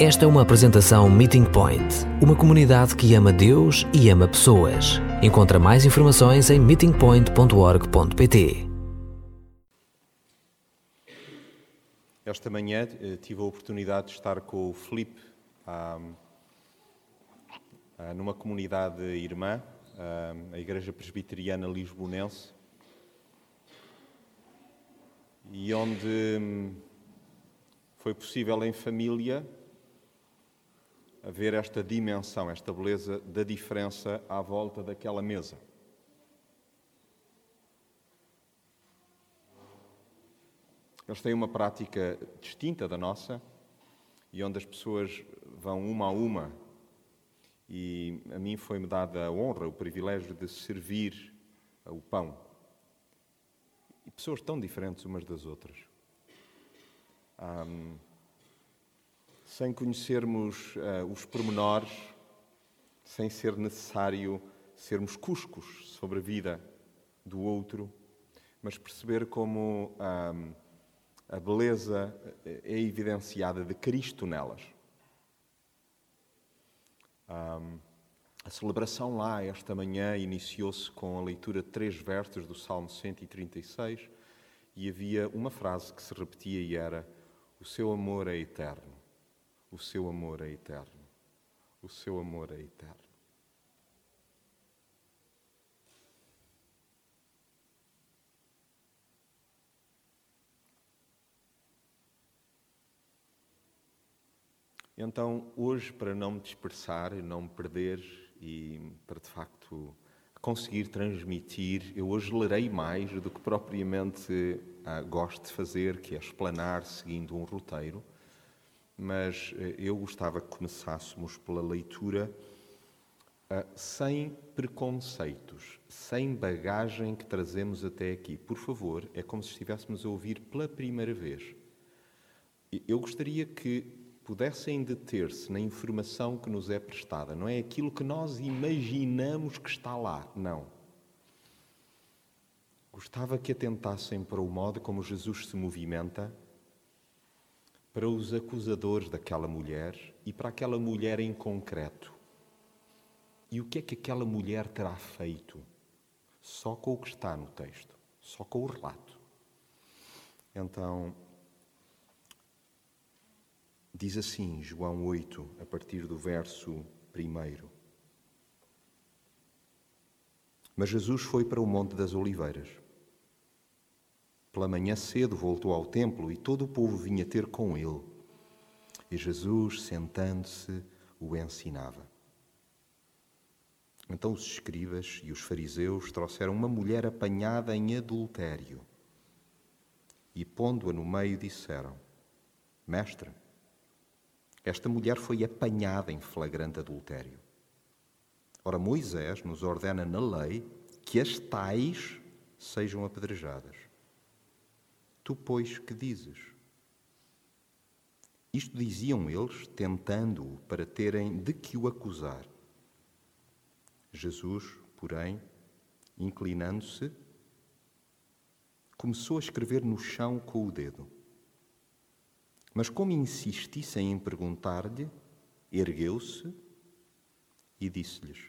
Esta é uma apresentação Meeting Point, uma comunidade que ama Deus e ama pessoas. Encontra mais informações em meetingpoint.org.pt. Esta manhã eh, tive a oportunidade de estar com o Filipe ah, numa comunidade irmã, a Igreja Presbiteriana Lisbonense, e onde hum, foi possível em família ver esta dimensão, esta beleza da diferença à volta daquela mesa. Eles têm uma prática distinta da nossa e onde as pessoas vão uma a uma. E a mim foi-me dada a honra, o privilégio de servir o pão. E pessoas tão diferentes umas das outras. Um, sem conhecermos uh, os pormenores, sem ser necessário sermos cuscos sobre a vida do outro, mas perceber como a beleza é evidenciada de Cristo nelas. Um, a celebração lá, esta manhã, iniciou-se com a leitura de três versos do Salmo 136 e havia uma frase que se repetia e era: O seu amor é eterno, o seu amor é eterno, o seu amor é eterno. Então, hoje, para não me dispersar e não me perder e para de facto conseguir transmitir, eu hoje lerei mais do que propriamente ah, gosto de fazer, que é explanar seguindo um roteiro, mas eh, eu gostava que começássemos pela leitura ah, sem preconceitos, sem bagagem que trazemos até aqui. Por favor, é como se estivéssemos a ouvir pela primeira vez. Eu gostaria que pudessem deter-se na informação que nos é prestada. Não é aquilo que nós imaginamos que está lá, não. Gostava que atentassem para o modo como Jesus se movimenta, para os acusadores daquela mulher e para aquela mulher em concreto. E o que é que aquela mulher terá feito? Só com o que está no texto, só com o relato. Então, Diz assim João 8, a partir do verso 1. Mas Jesus foi para o Monte das Oliveiras. Pela manhã cedo voltou ao templo e todo o povo vinha ter com ele. E Jesus, sentando-se, o ensinava. Então os escribas e os fariseus trouxeram uma mulher apanhada em adultério e, pondo-a no meio, disseram: Mestre, esta mulher foi apanhada em flagrante adultério. Ora, Moisés nos ordena na lei que as tais sejam apedrejadas. Tu, pois, que dizes? Isto diziam eles, tentando-o para terem de que o acusar. Jesus, porém, inclinando-se, começou a escrever no chão com o dedo. Mas como insistissem em perguntar-lhe, ergueu-se e disse-lhes: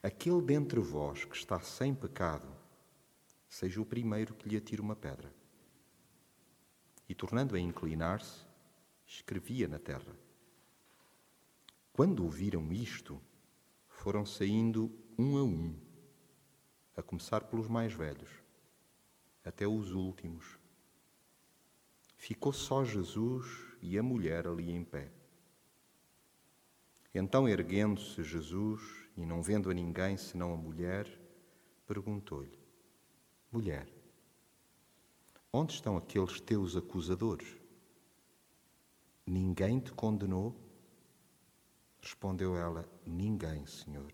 Aquele dentre vós que está sem pecado, seja o primeiro que lhe atire uma pedra. E tornando a inclinar-se, escrevia na terra. Quando ouviram isto, foram saindo um a um, a começar pelos mais velhos, até os últimos ficou só Jesus e a mulher ali em pé. Então, erguendo-se Jesus e não vendo a ninguém senão a mulher, perguntou-lhe: Mulher, onde estão aqueles teus acusadores? Ninguém te condenou? Respondeu ela: Ninguém, Senhor.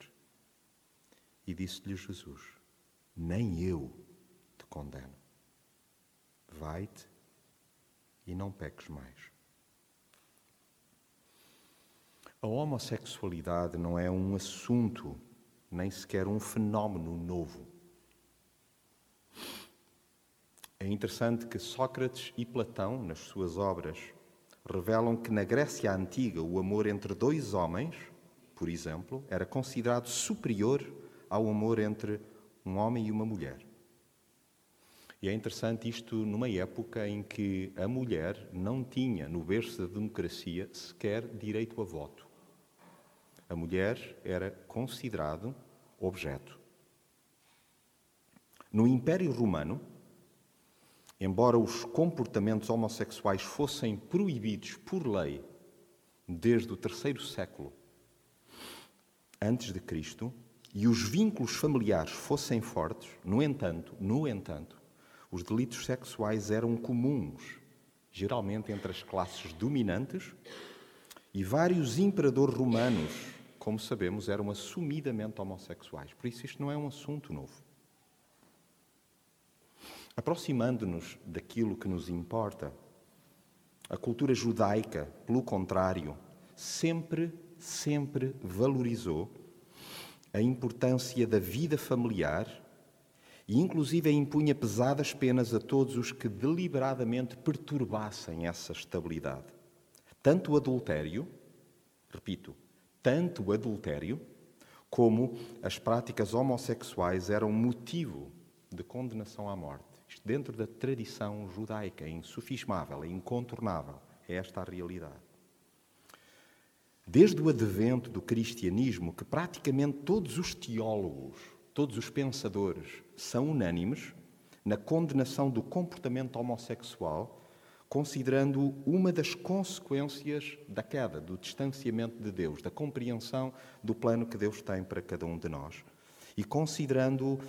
E disse-lhe Jesus: Nem eu te condeno. Vai-te e não peques mais. A homossexualidade não é um assunto, nem sequer um fenómeno novo. É interessante que Sócrates e Platão, nas suas obras, revelam que na Grécia Antiga o amor entre dois homens, por exemplo, era considerado superior ao amor entre um homem e uma mulher. E é interessante isto numa época em que a mulher não tinha, no berço da democracia, sequer direito a voto. A mulher era considerado objeto. No Império Romano, embora os comportamentos homossexuais fossem proibidos por lei desde o terceiro século antes de Cristo e os vínculos familiares fossem fortes, no entanto, no entanto, os delitos sexuais eram comuns, geralmente entre as classes dominantes, e vários imperadores romanos, como sabemos, eram assumidamente homossexuais. Por isso, isto não é um assunto novo. Aproximando-nos daquilo que nos importa, a cultura judaica, pelo contrário, sempre, sempre valorizou a importância da vida familiar e inclusive impunha pesadas penas a todos os que deliberadamente perturbassem essa estabilidade. Tanto o adultério, repito, tanto o adultério como as práticas homossexuais eram motivo de condenação à morte. Dentro da tradição judaica, é insufismável, é incontornável. É esta a realidade. Desde o advento do cristianismo, que praticamente todos os teólogos todos os pensadores são unânimes na condenação do comportamento homossexual, considerando uma das consequências da queda, do distanciamento de Deus, da compreensão do plano que Deus tem para cada um de nós, e considerando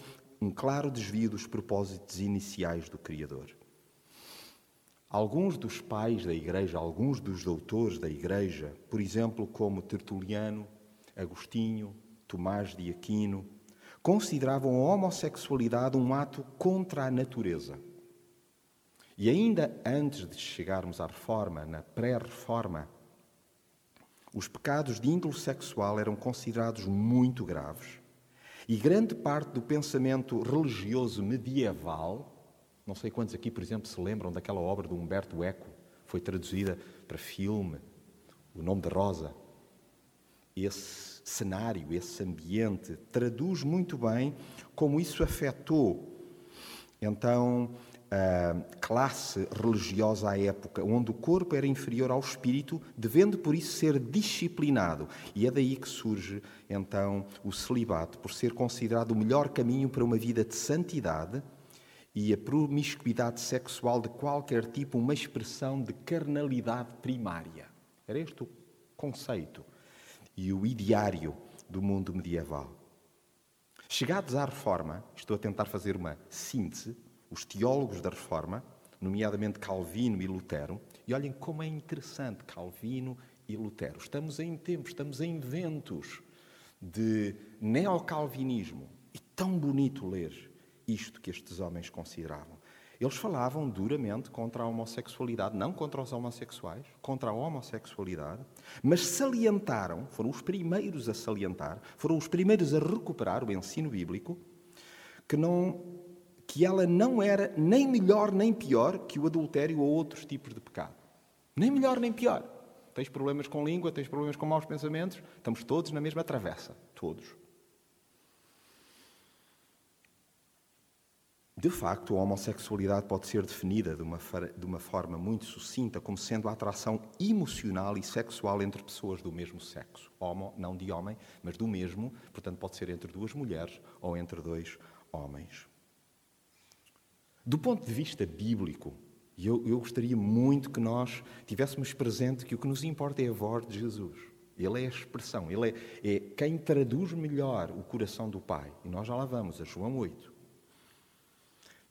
um claro desvio dos propósitos iniciais do Criador. Alguns dos pais da Igreja, alguns dos doutores da Igreja, por exemplo, como Tertuliano, Agostinho, Tomás de Aquino, consideravam a homossexualidade um ato contra a natureza. E ainda antes de chegarmos à reforma, na pré-reforma, os pecados de índole sexual eram considerados muito graves e grande parte do pensamento religioso medieval, não sei quantos aqui, por exemplo, se lembram daquela obra de Humberto Eco, foi traduzida para filme, O Nome de Rosa. Esse cenário, esse ambiente, traduz muito bem como isso afetou então classe religiosa à época, onde o corpo era inferior ao espírito, devendo por isso ser disciplinado. E é daí que surge então o celibato, por ser considerado o melhor caminho para uma vida de santidade e a promiscuidade sexual de qualquer tipo, uma expressão de carnalidade primária. Era este o conceito e o ideário do mundo medieval. Chegados à Reforma, estou a tentar fazer uma síntese, os teólogos da Reforma, nomeadamente Calvino e Lutero, e olhem como é interessante Calvino e Lutero. Estamos em tempos, estamos em ventos de neocalvinismo. E tão bonito ler isto que estes homens consideravam. Eles falavam duramente contra a homossexualidade, não contra os homossexuais, contra a homossexualidade, mas salientaram, foram os primeiros a salientar, foram os primeiros a recuperar o ensino bíblico, que, não, que ela não era nem melhor nem pior que o adultério ou outros tipos de pecado. Nem melhor nem pior. Tens problemas com língua, tens problemas com maus pensamentos, estamos todos na mesma travessa. Todos. De facto, a homossexualidade pode ser definida de uma, de uma forma muito sucinta como sendo a atração emocional e sexual entre pessoas do mesmo sexo. Homo, não de homem, mas do mesmo, portanto, pode ser entre duas mulheres ou entre dois homens. Do ponto de vista bíblico, eu, eu gostaria muito que nós tivéssemos presente que o que nos importa é a voz de Jesus. Ele é a expressão, ele é, é quem traduz melhor o coração do Pai. E nós já lá vamos, a João 8.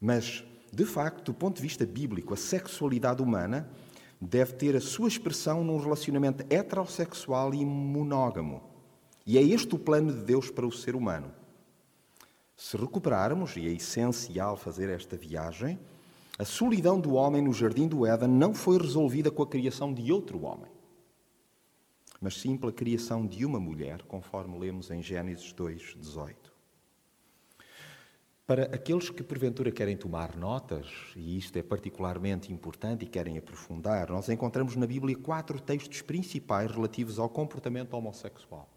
Mas, de facto, do ponto de vista bíblico, a sexualidade humana deve ter a sua expressão num relacionamento heterossexual e monógamo. E é este o plano de Deus para o ser humano. Se recuperarmos, e é essencial fazer esta viagem, a solidão do homem no jardim do Éden não foi resolvida com a criação de outro homem, mas sim pela criação de uma mulher, conforme lemos em Gênesis 2, 18. Para aqueles que porventura querem tomar notas, e isto é particularmente importante e querem aprofundar, nós encontramos na Bíblia quatro textos principais relativos ao comportamento homossexual.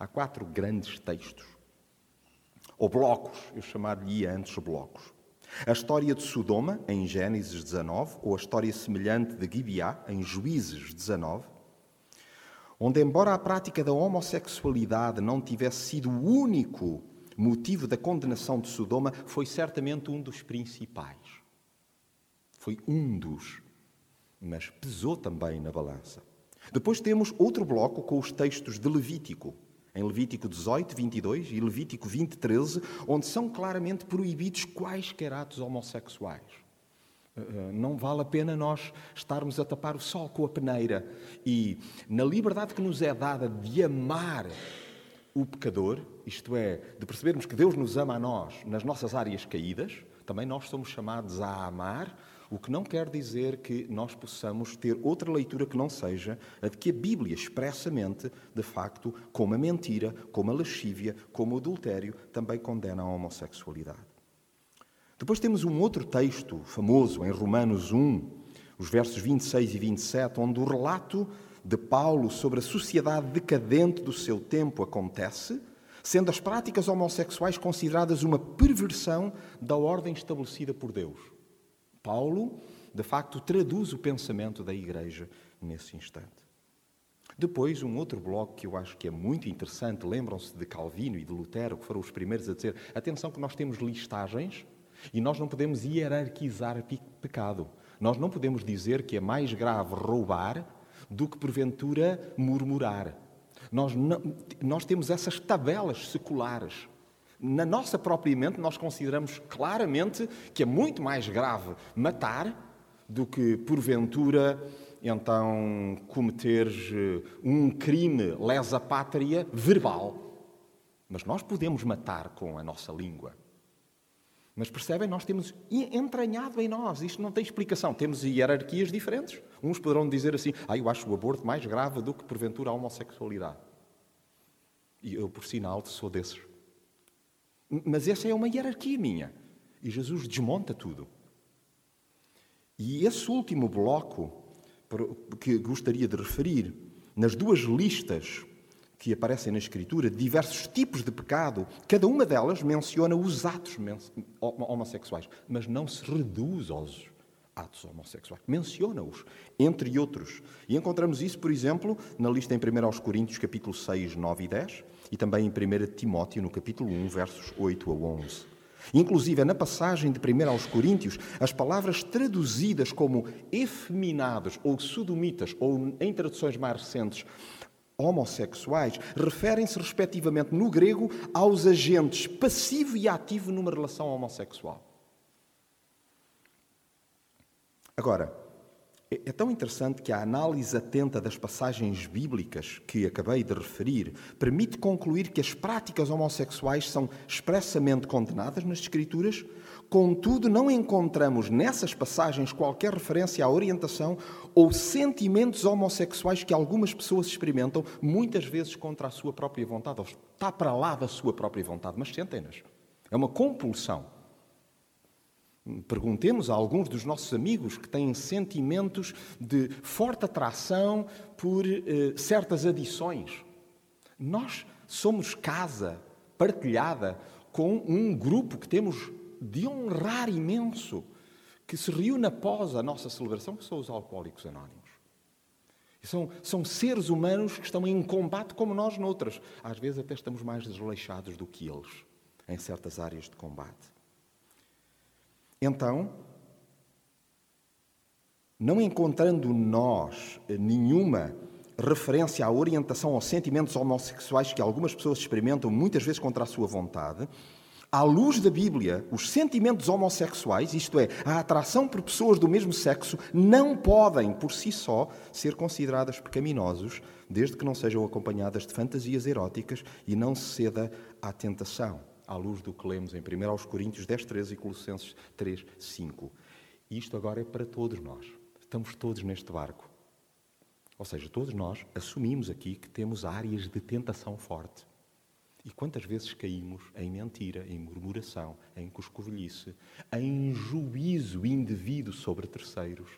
Há quatro grandes textos, ou blocos, eu chamar-lhe antes blocos. A história de Sodoma, em Gênesis 19, ou a história semelhante de Gibeá, em Juízes 19, onde, embora a prática da homossexualidade não tivesse sido o único motivo da condenação de Sodoma foi certamente um dos principais. Foi um dos, mas pesou também na balança. Depois temos outro bloco com os textos de Levítico, em Levítico 18, 22 e Levítico 20, 13, onde são claramente proibidos quaisquer atos homossexuais. Eh, eh, não vale a pena nós estarmos a tapar o sol com a peneira. E na liberdade que nos é dada de amar o pecador, isto é, de percebermos que Deus nos ama a nós nas nossas áreas caídas, também nós somos chamados a amar, o que não quer dizer que nós possamos ter outra leitura que não seja a de que a Bíblia expressamente, de facto, como a mentira, como a lascívia, como o adultério, também condena a homossexualidade. Depois temos um outro texto famoso em Romanos 1, os versos 26 e 27, onde o relato de Paulo sobre a sociedade decadente do seu tempo acontece, sendo as práticas homossexuais consideradas uma perversão da ordem estabelecida por Deus. Paulo, de facto, traduz o pensamento da Igreja nesse instante. Depois, um outro bloco que eu acho que é muito interessante, lembram-se de Calvino e de Lutero, que foram os primeiros a dizer: atenção, que nós temos listagens e nós não podemos hierarquizar pecado. Nós não podemos dizer que é mais grave roubar do que porventura murmurar. Nós, não, nós temos essas tabelas seculares. Na nossa própria mente, nós consideramos claramente que é muito mais grave matar do que, porventura, então, cometer eh, um crime lesa pátria verbal. Mas nós podemos matar com a nossa língua. Mas percebem, nós temos entranhado em nós, isto não tem explicação. Temos hierarquias diferentes. Uns poderão dizer assim: ah, eu acho o aborto mais grave do que porventura a homossexualidade. E eu, por sinal, sou desses. Mas essa é uma hierarquia minha. E Jesus desmonta tudo. E esse último bloco que gostaria de referir, nas duas listas que aparecem na Escritura, de diversos tipos de pecado, cada uma delas menciona os atos homossexuais, mas não se reduz aos atos homossexuais. Menciona-os, entre outros. E encontramos isso, por exemplo, na lista em 1 Coríntios, capítulo 6, 9 e 10, e também em 1 Timóteo, no capítulo 1, versos 8 a 11. Inclusive, na passagem de 1 Coríntios, as palavras traduzidas como efeminados ou sodomitas, ou em traduções mais recentes, homossexuais referem-se, respectivamente, no grego, aos agentes passivo e ativo numa relação homossexual. Agora, é, é tão interessante que a análise atenta das passagens bíblicas que acabei de referir permite concluir que as práticas homossexuais são expressamente condenadas nas Escrituras, contudo, não encontramos nessas passagens qualquer referência à orientação ou sentimentos homossexuais que algumas pessoas experimentam, muitas vezes contra a sua própria vontade, está para lá da sua própria vontade, mas sentem-nas. É uma compulsão. Perguntemos a alguns dos nossos amigos que têm sentimentos de forte atração por eh, certas adições. Nós somos casa partilhada com um grupo que temos de honrar imenso, que se reúne após a nossa celebração, que são os alcoólicos anónimos. São, são seres humanos que estão em combate como nós noutras. Às vezes até estamos mais desleixados do que eles em certas áreas de combate. Então, não encontrando nós nenhuma referência à orientação aos sentimentos homossexuais que algumas pessoas experimentam, muitas vezes contra a sua vontade, à luz da Bíblia, os sentimentos homossexuais, isto é, a atração por pessoas do mesmo sexo, não podem, por si só, ser consideradas pecaminosos, desde que não sejam acompanhadas de fantasias eróticas e não se ceda à tentação à luz do que lemos em 1 Coríntios 10, 13 e Colossenses 3, 5. Isto agora é para todos nós. Estamos todos neste barco. Ou seja, todos nós assumimos aqui que temos áreas de tentação forte. E quantas vezes caímos em mentira, em murmuração, em coscovilhice, em juízo indevido sobre terceiros,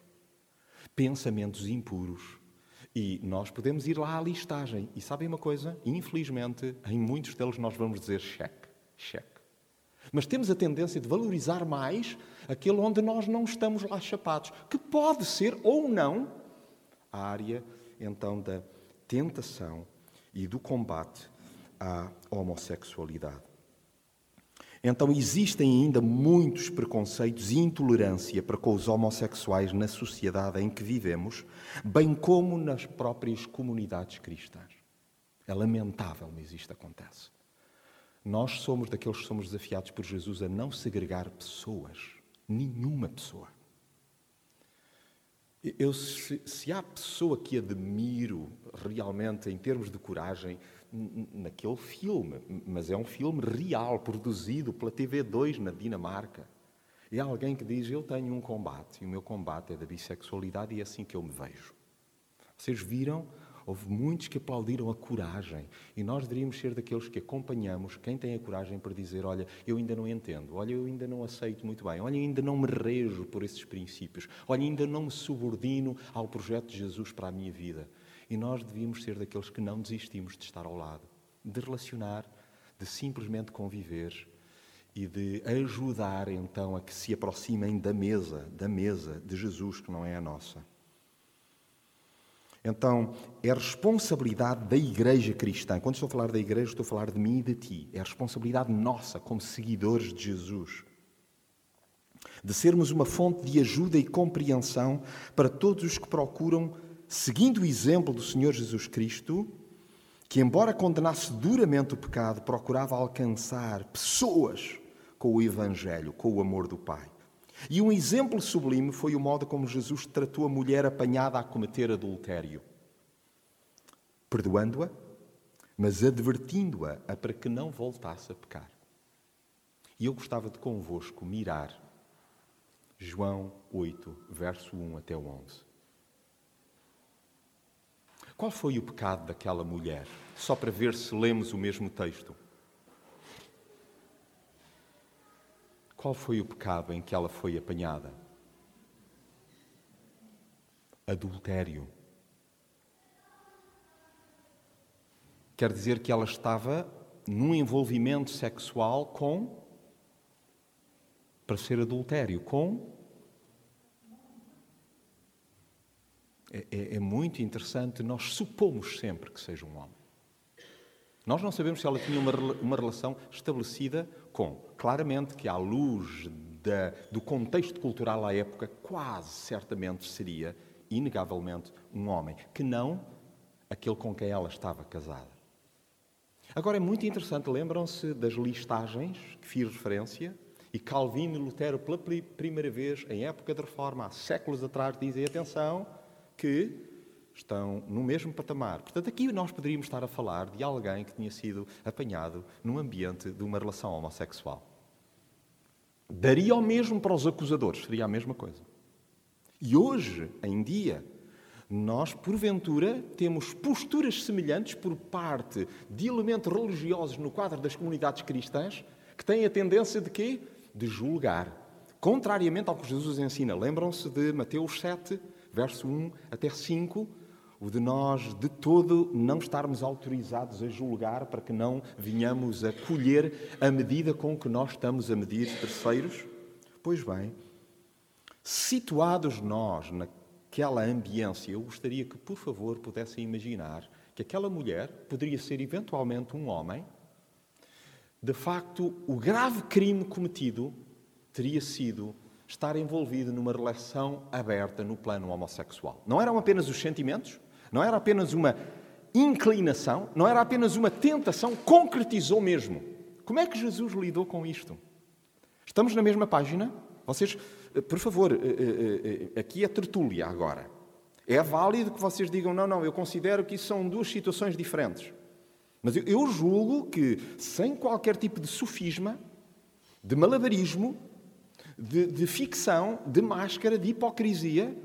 pensamentos impuros. E nós podemos ir lá à listagem. E sabem uma coisa? Infelizmente, em muitos deles nós vamos dizer cheque, cheque. Mas temos a tendência de valorizar mais aquele onde nós não estamos lá chapados, que pode ser ou não a área então da tentação e do combate à homossexualidade. Então existem ainda muitos preconceitos e intolerância para com os homossexuais na sociedade em que vivemos, bem como nas próprias comunidades cristãs. É lamentável, mas isto acontece. Nós somos daqueles que somos desafiados por Jesus a não segregar pessoas, nenhuma pessoa. Eu, se, se, há pessoa que admiro realmente em termos de coragem, naquele filme, mas é um filme real, produzido pela TV2 na Dinamarca. É alguém que diz: Eu tenho um combate, e o meu combate é da bissexualidade, e é assim que eu me vejo. Vocês viram Houve muitos que aplaudiram a coragem e nós deveríamos ser daqueles que acompanhamos quem tem a coragem para dizer: Olha, eu ainda não entendo, olha, eu ainda não aceito muito bem, olha, ainda não me rejo por esses princípios, olha, ainda não me subordino ao projeto de Jesus para a minha vida. E nós devíamos ser daqueles que não desistimos de estar ao lado, de relacionar, de simplesmente conviver e de ajudar então a que se aproximem da mesa, da mesa de Jesus, que não é a nossa. Então, é responsabilidade da Igreja cristã. Quando estou a falar da Igreja, estou a falar de mim e de ti. É responsabilidade nossa, como seguidores de Jesus, de sermos uma fonte de ajuda e compreensão para todos os que procuram, seguindo o exemplo do Senhor Jesus Cristo, que, embora condenasse duramente o pecado, procurava alcançar pessoas com o Evangelho, com o amor do Pai. E um exemplo sublime foi o modo como Jesus tratou a mulher apanhada a cometer adultério, perdoando-a, mas advertindo-a para que não voltasse a pecar. E eu gostava de convosco mirar João 8, verso 1 até 11. Qual foi o pecado daquela mulher? Só para ver se lemos o mesmo texto. Qual foi o pecado em que ela foi apanhada? Adultério. Quer dizer que ela estava num envolvimento sexual com. para ser adultério, com. É, é, é muito interessante, nós supomos sempre que seja um homem. Nós não sabemos se ela tinha uma, uma relação estabelecida com. Claramente que, à luz da, do contexto cultural à época, quase certamente seria, inegavelmente, um homem, que não aquele com quem ela estava casada. Agora é muito interessante, lembram-se das listagens que fiz referência? E Calvino e Lutero, pela primeira vez, em época de reforma, há séculos atrás, dizem: atenção, que estão no mesmo patamar. Portanto, aqui nós poderíamos estar a falar de alguém que tinha sido apanhado num ambiente de uma relação homossexual. Daria o mesmo para os acusadores, seria a mesma coisa. E hoje, em dia, nós, porventura, temos posturas semelhantes por parte de elementos religiosos no quadro das comunidades cristãs que têm a tendência de quê? De julgar. Contrariamente ao que Jesus ensina. Lembram-se de Mateus 7, verso 1 até 5, o de nós de todo não estarmos autorizados a julgar para que não venhamos a colher a medida com que nós estamos a medir terceiros? Pois bem, situados nós naquela ambiência, eu gostaria que, por favor, pudessem imaginar que aquela mulher poderia ser eventualmente um homem. De facto, o grave crime cometido teria sido estar envolvido numa relação aberta no plano homossexual. Não eram apenas os sentimentos, não era apenas uma inclinação, não era apenas uma tentação, concretizou mesmo. Como é que Jesus lidou com isto? Estamos na mesma página? Vocês, eh, por favor, eh, eh, aqui é tertúlia agora. É válido que vocês digam, não, não, eu considero que isso são duas situações diferentes. Mas eu julgo que, sem qualquer tipo de sofisma, de malabarismo, de, de ficção, de máscara, de hipocrisia,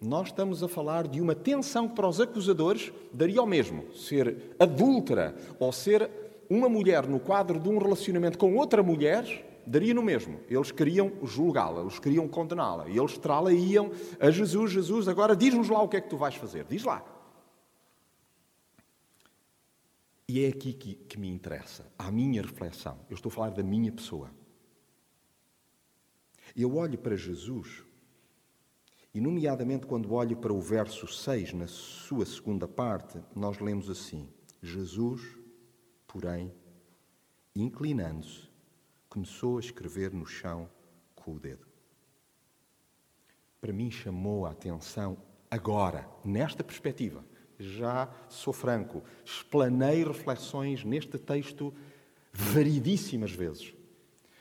nós estamos a falar de uma tensão que para os acusadores daria ao mesmo ser adúltera ou ser uma mulher no quadro de um relacionamento com outra mulher, daria no mesmo. Eles queriam julgá-la, eles queriam condená-la. E eles trá-la iam a Jesus, Jesus, agora diz-nos lá o que é que tu vais fazer. Diz lá. E é aqui que, que me interessa, a minha reflexão. Eu estou a falar da minha pessoa. Eu olho para Jesus, e nomeadamente quando olho para o verso 6, na sua segunda parte, nós lemos assim: Jesus, porém, inclinando-se, começou a escrever no chão com o dedo. Para mim chamou a atenção agora, nesta perspectiva já sou franco, explanei reflexões neste texto variedíssimas vezes.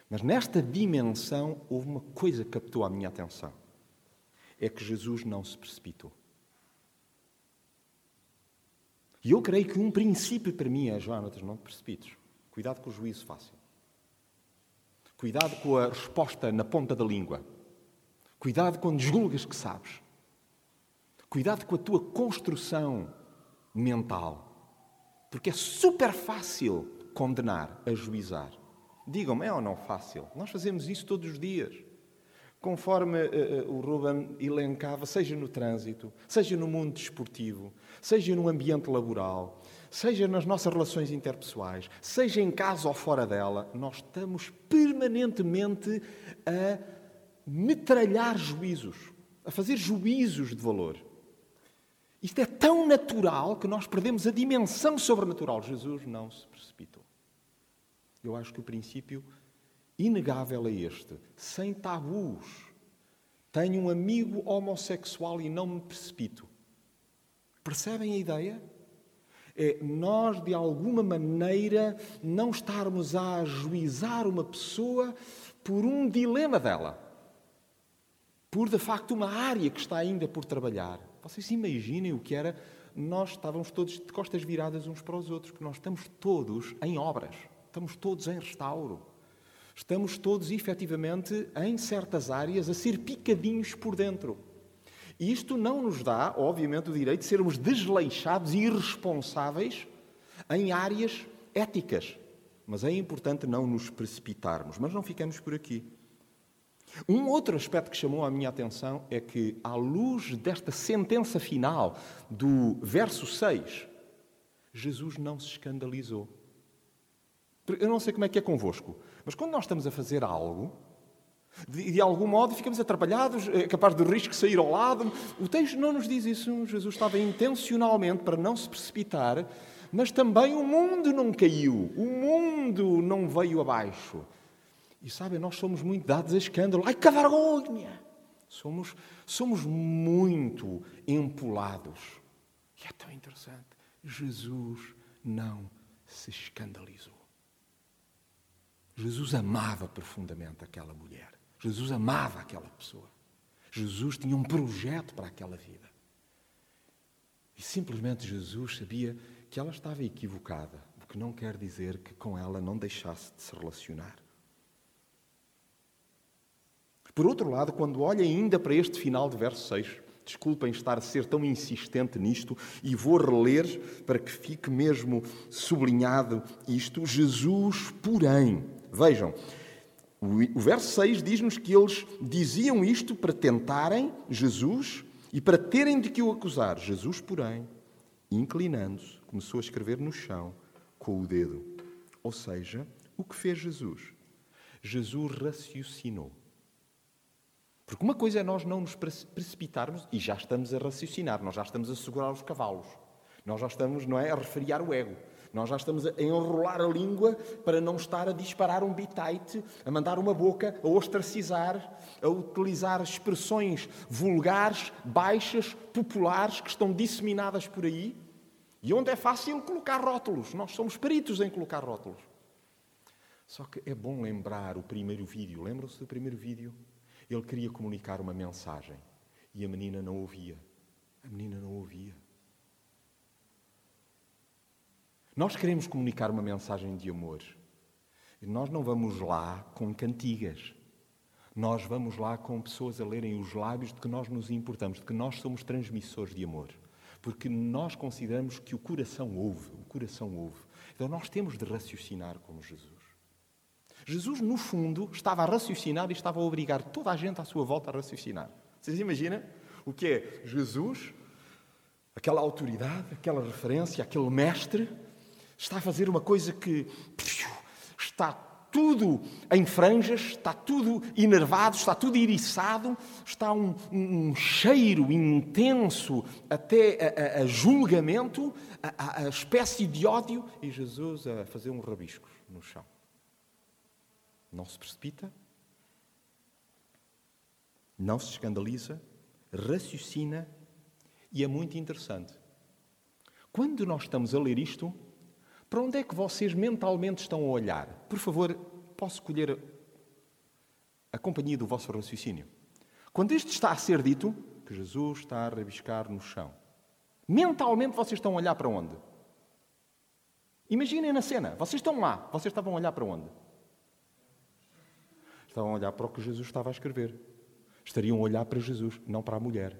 Mas nesta dimensão houve uma coisa que captou a minha atenção. É que Jesus não se precipitou. E eu creio que um princípio para mim é, Jonatas, não te precipites. Cuidado com o juízo fácil. Cuidado com a resposta na ponta da língua. Cuidado quando julgas que sabes. Cuidado com a tua construção mental. Porque é super fácil condenar, ajuizar. Digam-me, é ou não fácil? Nós fazemos isso todos os dias. Conforme uh, o Ruben elencava, seja no trânsito, seja no mundo desportivo, seja no ambiente laboral, seja nas nossas relações interpessoais, seja em casa ou fora dela, nós estamos permanentemente a metralhar juízos, a fazer juízos de valor. Isto é tão natural que nós perdemos a dimensão sobrenatural. Jesus não se precipitou. Eu acho que o princípio inegável é este: sem tabus. Tenho um amigo homossexual e não me precipito. Percebem a ideia? É nós, de alguma maneira, não estarmos a ajuizar uma pessoa por um dilema dela, por de facto uma área que está ainda por trabalhar. Vocês imaginem o que era. Nós estávamos todos de costas viradas uns para os outros, porque nós estamos todos em obras, estamos todos em restauro, estamos todos efetivamente em certas áreas a ser picadinhos por dentro. Isto não nos dá, obviamente, o direito de sermos desleixados e irresponsáveis em áreas éticas. Mas é importante não nos precipitarmos. Mas não ficamos por aqui. Um outro aspecto que chamou a minha atenção é que, à luz desta sentença final do verso 6, Jesus não se escandalizou. Eu não sei como é que é convosco, mas quando nós estamos a fazer algo, de, de algum modo ficamos atrapalhados, é capaz de risco sair ao lado. O texto não nos diz isso. Jesus estava intencionalmente para não se precipitar, mas também o mundo não caiu, o mundo não veio abaixo. E sabem, nós somos muito dados a escândalo. Ai, que vergonha! Somos, somos muito empolados. E é tão interessante. Jesus não se escandalizou. Jesus amava profundamente aquela mulher. Jesus amava aquela pessoa. Jesus tinha um projeto para aquela vida. E simplesmente Jesus sabia que ela estava equivocada, o que não quer dizer que com ela não deixasse de se relacionar. Por outro lado, quando olha ainda para este final de verso 6, desculpem estar a ser tão insistente nisto, e vou reler para que fique mesmo sublinhado isto. Jesus, porém, vejam, o verso 6 diz-nos que eles diziam isto para tentarem Jesus e para terem de que o acusar. Jesus, porém, inclinando-se, começou a escrever no chão com o dedo. Ou seja, o que fez Jesus? Jesus raciocinou. Porque uma coisa é nós não nos precipitarmos e já estamos a raciocinar, nós já estamos a segurar os cavalos, nós já estamos, não é, a refriar o ego, nós já estamos a enrolar a língua para não estar a disparar um bitite, a mandar uma boca, a ostracizar, a utilizar expressões vulgares, baixas, populares que estão disseminadas por aí e onde é fácil colocar rótulos. Nós somos peritos em colocar rótulos. Só que é bom lembrar o primeiro vídeo. Lembram-se do primeiro vídeo? Ele queria comunicar uma mensagem e a menina não ouvia. A menina não ouvia. Nós queremos comunicar uma mensagem de amor. E nós não vamos lá com cantigas. Nós vamos lá com pessoas a lerem os lábios de que nós nos importamos, de que nós somos transmissores de amor. Porque nós consideramos que o coração ouve, o coração ouve. Então nós temos de raciocinar como Jesus. Jesus, no fundo, estava a raciocinar e estava a obrigar toda a gente à sua volta a raciocinar. Vocês imaginam o que é Jesus, aquela autoridade, aquela referência, aquele mestre, está a fazer uma coisa que está tudo em franjas, está tudo enervado, está tudo iriçado, está um, um cheiro intenso até a, a julgamento, a, a, espécie de ódio, e Jesus a fazer um rabisco no chão. Não se precipita, não se escandaliza, raciocina e é muito interessante. Quando nós estamos a ler isto, para onde é que vocês mentalmente estão a olhar? Por favor, posso escolher a companhia do vosso raciocínio. Quando isto está a ser dito, que Jesus está a rabiscar no chão, mentalmente vocês estão a olhar para onde? Imaginem na cena, vocês estão lá, vocês estavam a olhar para onde? Estavam a olhar para o que Jesus estava a escrever. Estariam a olhar para Jesus, não para a mulher.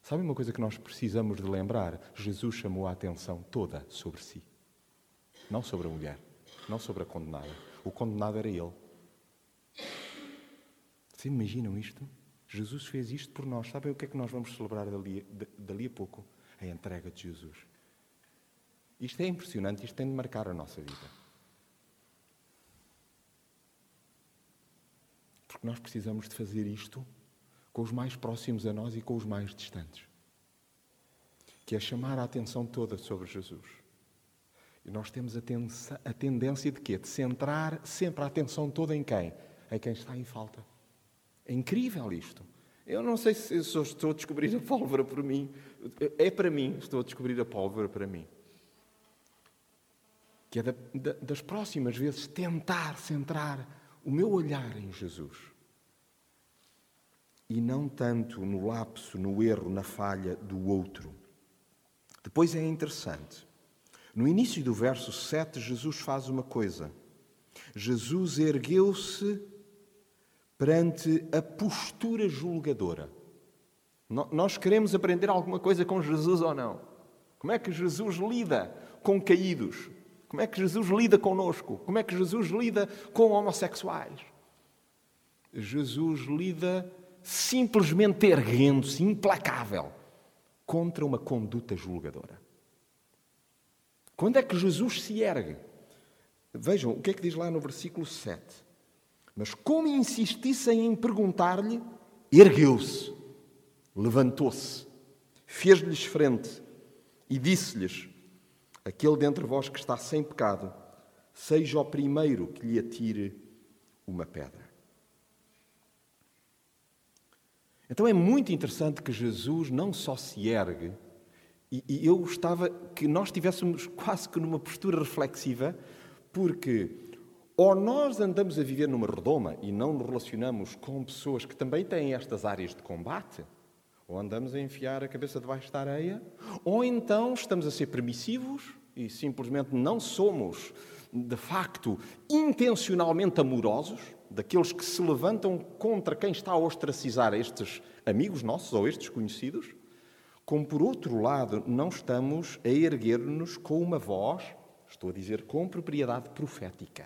Sabe uma coisa que nós precisamos de lembrar? Jesus chamou a atenção toda sobre si. Não sobre a mulher, não sobre a condenada. O condenado era ele. Vocês imaginam isto? Jesus fez isto por nós. Sabem o que é que nós vamos celebrar dali, dali a pouco? A entrega de Jesus. Isto é impressionante, isto tem de marcar a nossa vida. Porque nós precisamos de fazer isto com os mais próximos a nós e com os mais distantes. Que é chamar a atenção toda sobre Jesus. E nós temos a, a tendência de quê? De centrar sempre a atenção toda em quem? Em quem está em falta. É incrível isto. Eu não sei se estou a descobrir a pólvora por mim. É para mim, estou a descobrir a pólvora para mim. Que é da, da, das próximas vezes tentar centrar o meu olhar em Jesus. E não tanto no lapso, no erro, na falha do outro. Depois é interessante. No início do verso 7, Jesus faz uma coisa. Jesus ergueu-se perante a postura julgadora. Nós queremos aprender alguma coisa com Jesus ou não? Como é que Jesus lida com caídos? Como é que Jesus lida conosco? Como é que Jesus lida com homossexuais? Jesus lida simplesmente erguendo-se, implacável, contra uma conduta julgadora. Quando é que Jesus se ergue? Vejam o que é que diz lá no versículo 7. Mas como insistissem em perguntar-lhe, ergueu-se, levantou-se, fez-lhes frente e disse-lhes: Aquele dentre vós que está sem pecado, seja o primeiro que lhe atire uma pedra. Então é muito interessante que Jesus não só se ergue, e, e eu gostava que nós estivéssemos quase que numa postura reflexiva, porque ou nós andamos a viver numa redoma e não nos relacionamos com pessoas que também têm estas áreas de combate, ou andamos a enfiar a cabeça debaixo da areia, ou então estamos a ser permissivos e simplesmente não somos, de facto, intencionalmente amorosos, daqueles que se levantam contra quem está a ostracizar estes amigos nossos ou estes conhecidos, como por outro lado não estamos a erguer-nos com uma voz, estou a dizer com propriedade profética.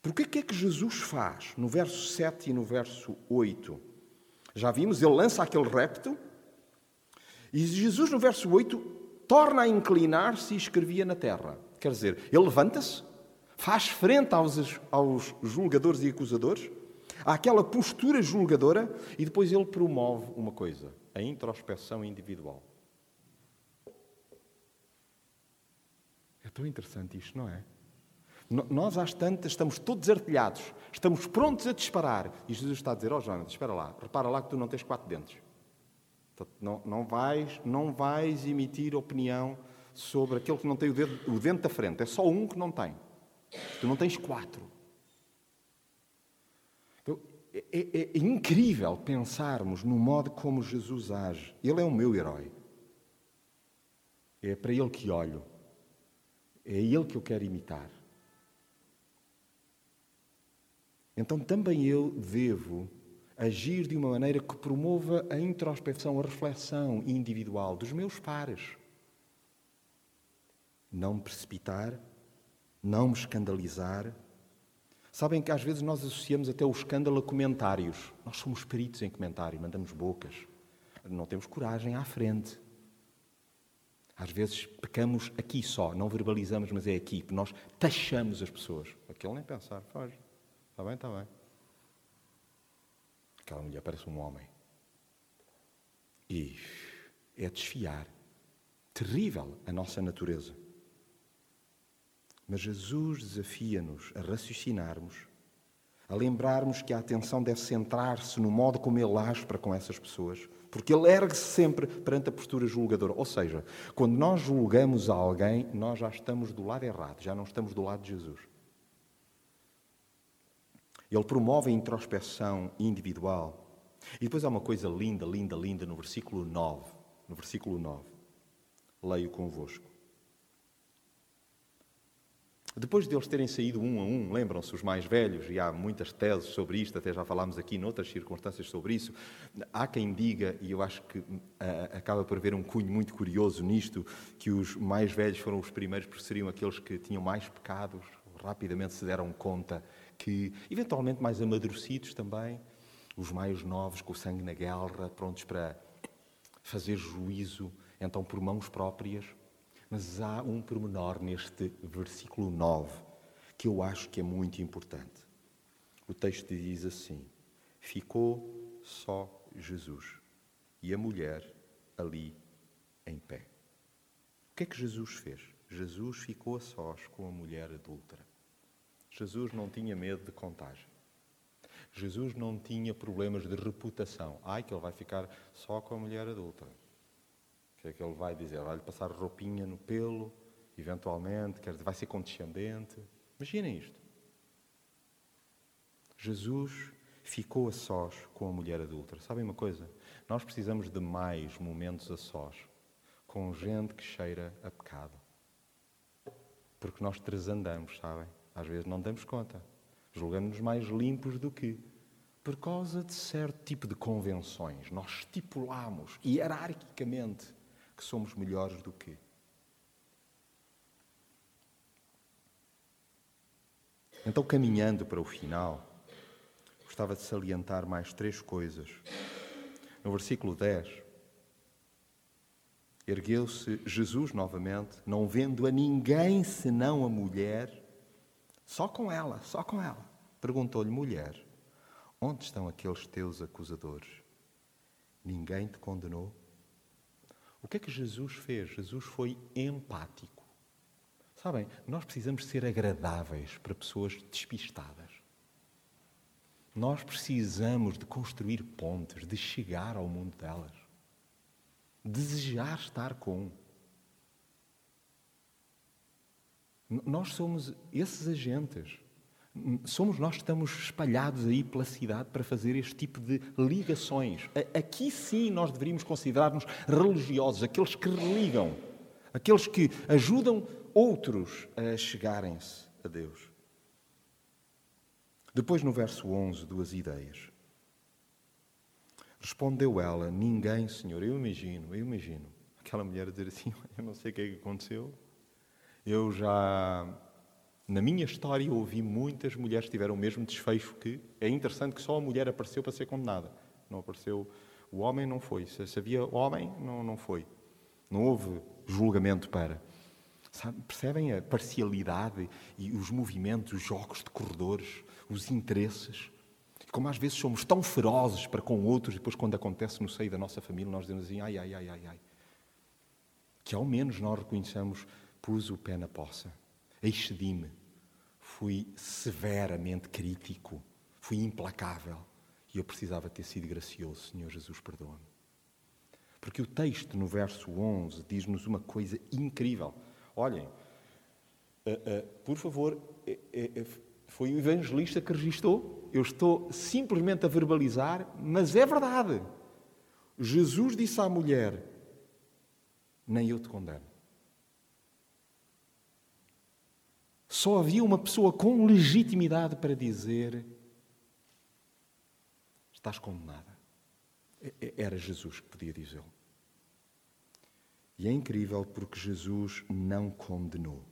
Porque que é que Jesus faz no verso 7 e no verso 8? Já vimos, ele lança aquele repto, e Jesus, no verso 8, torna a inclinar-se e escrevia na terra. Quer dizer, ele levanta-se, faz frente aos, aos julgadores e acusadores, àquela postura julgadora, e depois ele promove uma coisa: a introspeção individual. É tão interessante isto, não é? Nós, às tantas, estamos todos artilhados, estamos prontos a disparar. E Jesus está a dizer: Ó oh, Jonas, espera lá, repara lá que tu não tens quatro dentes. Não, não, vais, não vais emitir opinião sobre aquele que não tem o, dedo, o dente da frente. É só um que não tem. Tu não tens quatro. É, é, é incrível pensarmos no modo como Jesus age. Ele é o meu herói. É para ele que olho. É ele que eu quero imitar. Então também eu devo agir de uma maneira que promova a introspecção, a reflexão individual dos meus pares. Não me precipitar, não me escandalizar. Sabem que às vezes nós associamos até o escândalo a comentários. Nós somos peritos em comentário, mandamos bocas. Não temos coragem à frente. Às vezes pecamos aqui só, não verbalizamos, mas é aqui. Nós taxamos as pessoas. Aquele nem pensar, faz. Está bem, está bem. Aquela mulher parece um homem. E é desfiar. Terrível a nossa natureza. Mas Jesus desafia-nos a raciocinarmos, a lembrarmos que a atenção deve centrar-se no modo como Ele age para com essas pessoas, porque Ele ergue-se sempre perante a postura julgadora. Ou seja, quando nós julgamos alguém, nós já estamos do lado errado, já não estamos do lado de Jesus. Ele promove a introspecção individual. E depois há uma coisa linda, linda, linda no versículo 9. No versículo 9. Leio convosco. Depois de eles terem saído um a um, lembram-se os mais velhos, e há muitas teses sobre isto, até já falámos aqui noutras circunstâncias sobre isso. Há quem diga, e eu acho que uh, acaba por haver um cunho muito curioso nisto, que os mais velhos foram os primeiros porque seriam aqueles que tinham mais pecados, rapidamente se deram conta que, eventualmente mais amadurecidos também, os mais novos, com o sangue na guerra, prontos para fazer juízo, então por mãos próprias, mas há um pormenor neste versículo 9 que eu acho que é muito importante. O texto diz assim: Ficou só Jesus e a mulher ali em pé. O que é que Jesus fez? Jesus ficou a sós com a mulher adúltera. Jesus não tinha medo de contágio. Jesus não tinha problemas de reputação. Ai, que ele vai ficar só com a mulher adúltera. Que é que ele vai dizer? Vai-lhe passar roupinha no pelo, eventualmente, quer dizer, vai ser condescendente. Imaginem isto. Jesus ficou a sós com a mulher adulta. Sabem uma coisa? Nós precisamos de mais momentos a sós com gente que cheira a pecado. Porque nós transandamos, sabem? Às vezes não damos conta. Julgamos-nos mais limpos do que. Por causa de certo tipo de convenções, nós estipulamos hierarquicamente que somos melhores do que. Então, caminhando para o final, gostava de salientar mais três coisas. No versículo 10, ergueu-se Jesus novamente, não vendo a ninguém senão a mulher, só com ela, só com ela. Perguntou-lhe, mulher, onde estão aqueles teus acusadores? Ninguém te condenou? O que é que Jesus fez? Jesus foi empático. Sabem, nós precisamos ser agradáveis para pessoas despistadas. Nós precisamos de construir pontes, de chegar ao mundo delas. Desejar estar com. Nós somos esses agentes. Somos nós que estamos espalhados aí pela cidade para fazer este tipo de ligações. Aqui sim nós deveríamos considerar-nos religiosos, aqueles que religam, aqueles que ajudam outros a chegarem-se a Deus. Depois, no verso 11, duas ideias. Respondeu ela: Ninguém, Senhor. Eu imagino, eu imagino. Aquela mulher dizer assim: Eu não sei o que é que aconteceu. Eu já na minha história, ouvi muitas mulheres que tiveram o mesmo desfecho que é interessante que só a mulher apareceu para ser condenada. Não apareceu o homem, não foi. Se havia homem, não, não foi. Não houve julgamento para. Sabe, percebem a parcialidade e os movimentos, os jogos de corredores, os interesses? Como às vezes somos tão ferozes para com outros depois quando acontece no seio da nossa família nós dizemos assim, ai, ai, ai, ai, ai. Que ao menos nós reconheçamos, pus o pé na poça excedi-me, fui severamente crítico, fui implacável e eu precisava ter sido gracioso. Senhor Jesus, perdoa-me. Porque o texto no verso 11 diz-nos uma coisa incrível. Olhem, uh, uh, por favor, uh, foi o evangelista que registou. Eu estou simplesmente a verbalizar, mas é verdade. Jesus disse à mulher: Nem eu te condeno. Só havia uma pessoa com legitimidade para dizer: estás condenada. Era Jesus que podia dizê-lo. E é incrível porque Jesus não condenou.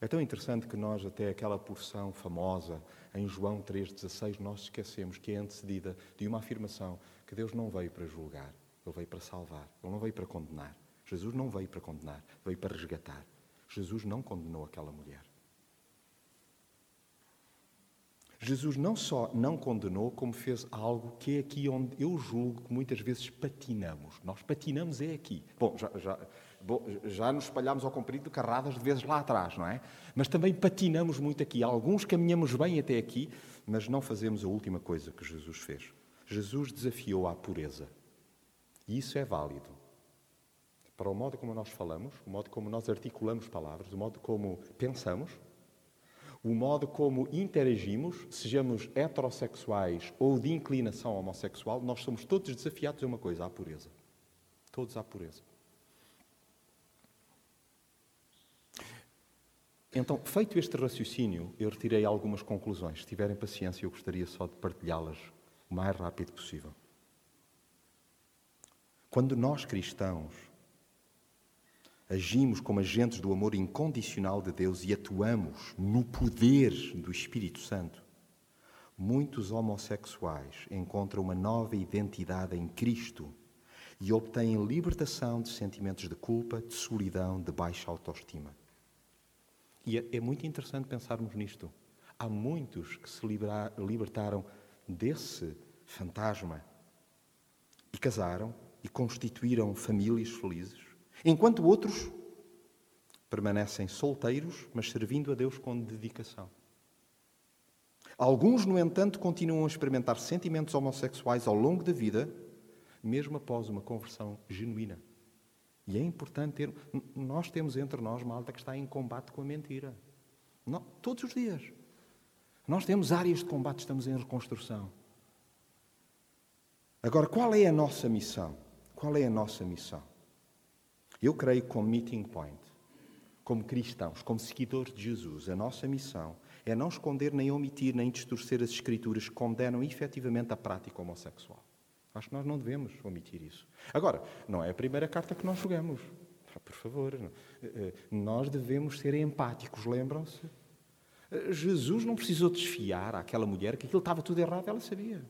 É tão interessante que nós, até aquela porção famosa em João 3,16, nós esquecemos que é antecedida de uma afirmação que Deus não veio para julgar, Ele veio para salvar, Ele não veio para condenar. Jesus não veio para condenar, veio para resgatar. Jesus não condenou aquela mulher. Jesus não só não condenou, como fez algo que é aqui onde eu julgo que muitas vezes patinamos. Nós patinamos é aqui. Bom, já, já, bom, já nos espalhamos ao comprido carradas de vezes lá atrás, não é? Mas também patinamos muito aqui. Alguns caminhamos bem até aqui, mas não fazemos a última coisa que Jesus fez. Jesus desafiou a pureza. E isso é válido. Para o modo como nós falamos, o modo como nós articulamos palavras, o modo como pensamos, o modo como interagimos, sejamos heterossexuais ou de inclinação homossexual, nós somos todos desafiados a uma coisa, à pureza. Todos à pureza. Então, feito este raciocínio, eu retirei algumas conclusões. Se tiverem paciência, eu gostaria só de partilhá-las o mais rápido possível. Quando nós cristãos agimos como agentes do amor incondicional de Deus e atuamos no poder do Espírito Santo, muitos homossexuais encontram uma nova identidade em Cristo e obtêm libertação de sentimentos de culpa, de solidão, de baixa autoestima. E é, é muito interessante pensarmos nisto. Há muitos que se libertaram desse fantasma e casaram e constituíram famílias felizes Enquanto outros permanecem solteiros, mas servindo a Deus com dedicação. Alguns, no entanto, continuam a experimentar sentimentos homossexuais ao longo da vida, mesmo após uma conversão genuína. E é importante ter. Nós temos entre nós malta que está em combate com a mentira. Não, todos os dias. Nós temos áreas de combate, estamos em reconstrução. Agora, qual é a nossa missão? Qual é a nossa missão? Eu creio que, como meeting point, como cristãos, como seguidores de Jesus, a nossa missão é não esconder, nem omitir, nem distorcer as Escrituras que condenam efetivamente a prática homossexual. Acho que nós não devemos omitir isso. Agora, não é a primeira carta que nós jogamos. Por favor, eh, eh, nós devemos ser empáticos, lembram-se? Eh, Jesus não precisou desfiar àquela mulher que aquilo estava tudo errado, ela sabia.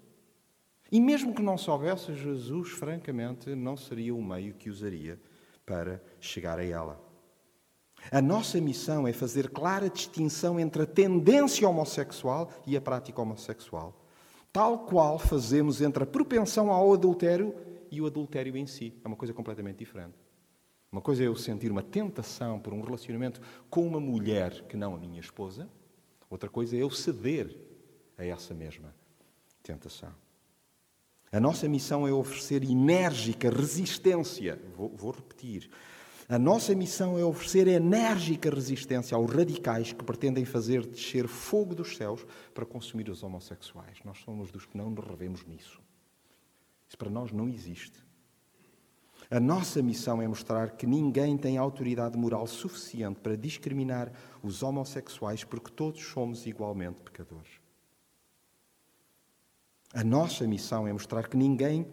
E mesmo que não soubesse, Jesus, francamente, não seria o meio que usaria para chegar a ela. A nossa missão é fazer clara distinção entre a tendência homossexual e a prática homossexual, tal qual fazemos entre a propensão ao adultério e o adultério em si. É uma coisa completamente diferente. Uma coisa é eu sentir uma tentação por um relacionamento com uma mulher que não a minha esposa, outra coisa é eu ceder a essa mesma tentação. A nossa missão é oferecer enérgica resistência. Vou, vou, repetir. A nossa missão é oferecer enérgica resistência aos radicais que pretendem fazer descer fogo dos céus para consumir os homossexuais. Nós somos dos que não nos revemos nisso. Isso para nós não existe. A nossa missão é mostrar que ninguém tem autoridade moral suficiente para discriminar os homossexuais porque todos somos igualmente pecadores. A nossa missão é mostrar que ninguém,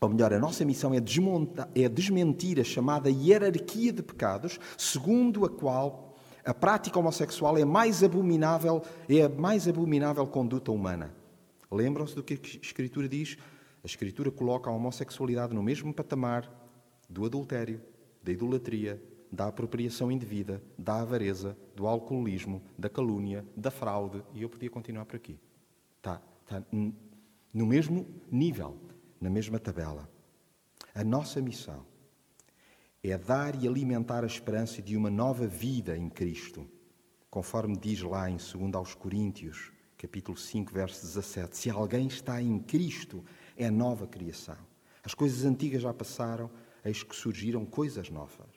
ou melhor, a nossa missão é, é desmentir a chamada hierarquia de pecados, segundo a qual a prática homossexual é mais abominável, é a mais abominável conduta humana. Lembram-se do que a Escritura diz? A Escritura coloca a homossexualidade no mesmo patamar do adultério, da idolatria, da apropriação indevida, da avareza, do alcoolismo, da calúnia, da fraude, e eu podia continuar por aqui. Tá, Está no mesmo nível, na mesma tabela. A nossa missão é dar e alimentar a esperança de uma nova vida em Cristo, conforme diz lá em 2 aos Coríntios, capítulo 5, verso 17. Se alguém está em Cristo, é nova criação. As coisas antigas já passaram, eis que surgiram coisas novas.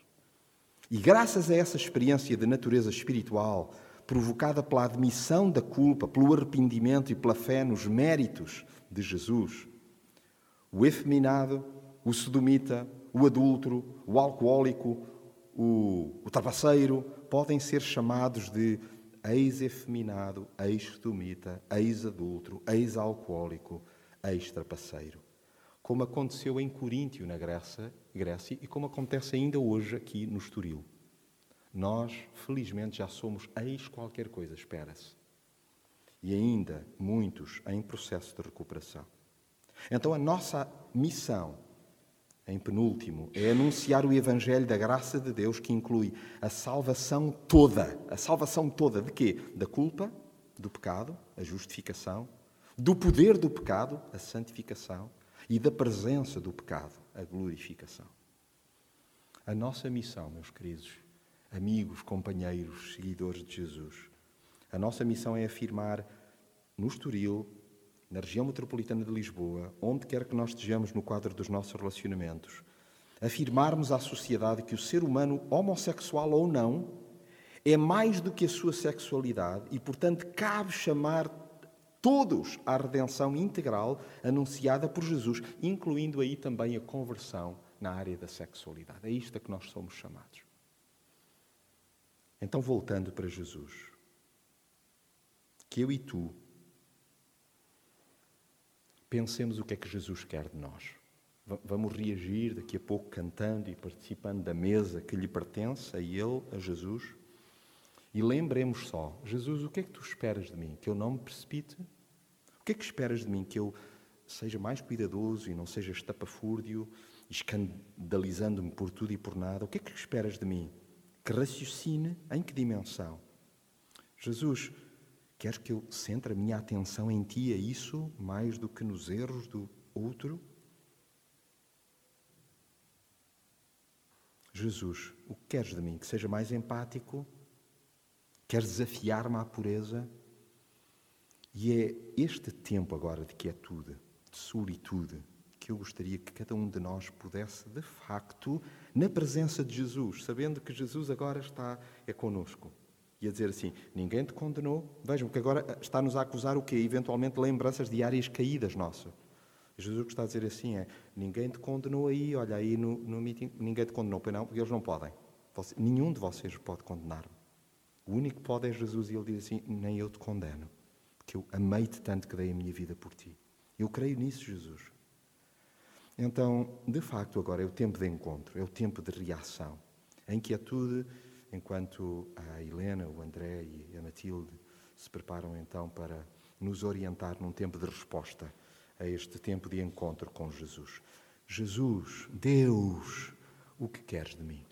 E graças a essa experiência de natureza espiritual, provocada pela admissão da culpa, pelo arrependimento e pela fé nos méritos de Jesus. O efeminado, o sodomita, o adúltero, o alcoólico, o, o trapaceiro podem ser chamados de ex-efeminado, ex-sodomita, ex-adúltero, ex-alcoólico, extra-passeiro. Como aconteceu em Coríntio, na Grécia, Grécia, e como acontece ainda hoje aqui no Estoril. Nós, felizmente, já somos ex qualquer coisa, espera-se. E ainda muitos em processo de recuperação. Então, a nossa missão em penúltimo, é anunciar o Evangelho da graça de Deus que inclui a salvação toda. A salvação toda de quê? Da culpa, do pecado, a justificação, do poder do pecado, a santificação, e da presença do pecado, a glorificação. A nossa missão, meus queridos, amigos, companheiros, seguidores de Jesus, a nossa missão é afirmar no Estoril, na região metropolitana de Lisboa, onde quer que nós estejamos no quadro dos nossos relacionamentos, afirmarmos à sociedade que o ser humano, homossexual ou não, é mais do que a sua sexualidade e, portanto, cabe chamar todos à redenção integral anunciada por Jesus, incluindo aí também a conversão na área da sexualidade. É isto a que nós somos chamados. Então, voltando para Jesus, que eu e tu pensemos o que é que Jesus quer de nós. Vamos reagir daqui a pouco cantando e participando da mesa que lhe pertence, a Ele, a Jesus. E lembremos só: Jesus, o que é que tu esperas de mim? Que eu não me precipite? O que é que esperas de mim? Que eu seja mais cuidadoso e não seja estapafúrdio, escandalizando-me por tudo e por nada? O que é que esperas de mim? Que raciocine em que dimensão? Jesus, Queres que eu centre a minha atenção em ti, é isso, mais do que nos erros do outro? Jesus, o que queres de mim? Que seja mais empático? Queres desafiar-me à pureza? E é este tempo agora de quietude, de solitude, que eu gostaria que cada um de nós pudesse, de facto, na presença de Jesus, sabendo que Jesus agora está é conosco e a dizer assim: ninguém te condenou. Vejam que agora está-nos a acusar o quê? Eventualmente lembranças diárias caídas nossas. Jesus o que está a dizer assim é: ninguém te condenou aí, olha aí no, no meeting, ninguém te condenou, pois não, porque eles não podem. Você, nenhum de vocês pode condenar-me. O único que pode é Jesus, e ele diz assim: nem eu te condeno, porque eu amei-te tanto que dei a minha vida por ti. Eu creio nisso, Jesus. Então, de facto, agora é o tempo de encontro, é o tempo de reação. A inquietude enquanto a Helena, o André e a Matilde se preparam então para nos orientar num tempo de resposta a este tempo de encontro com Jesus. Jesus, Deus, o que queres de mim?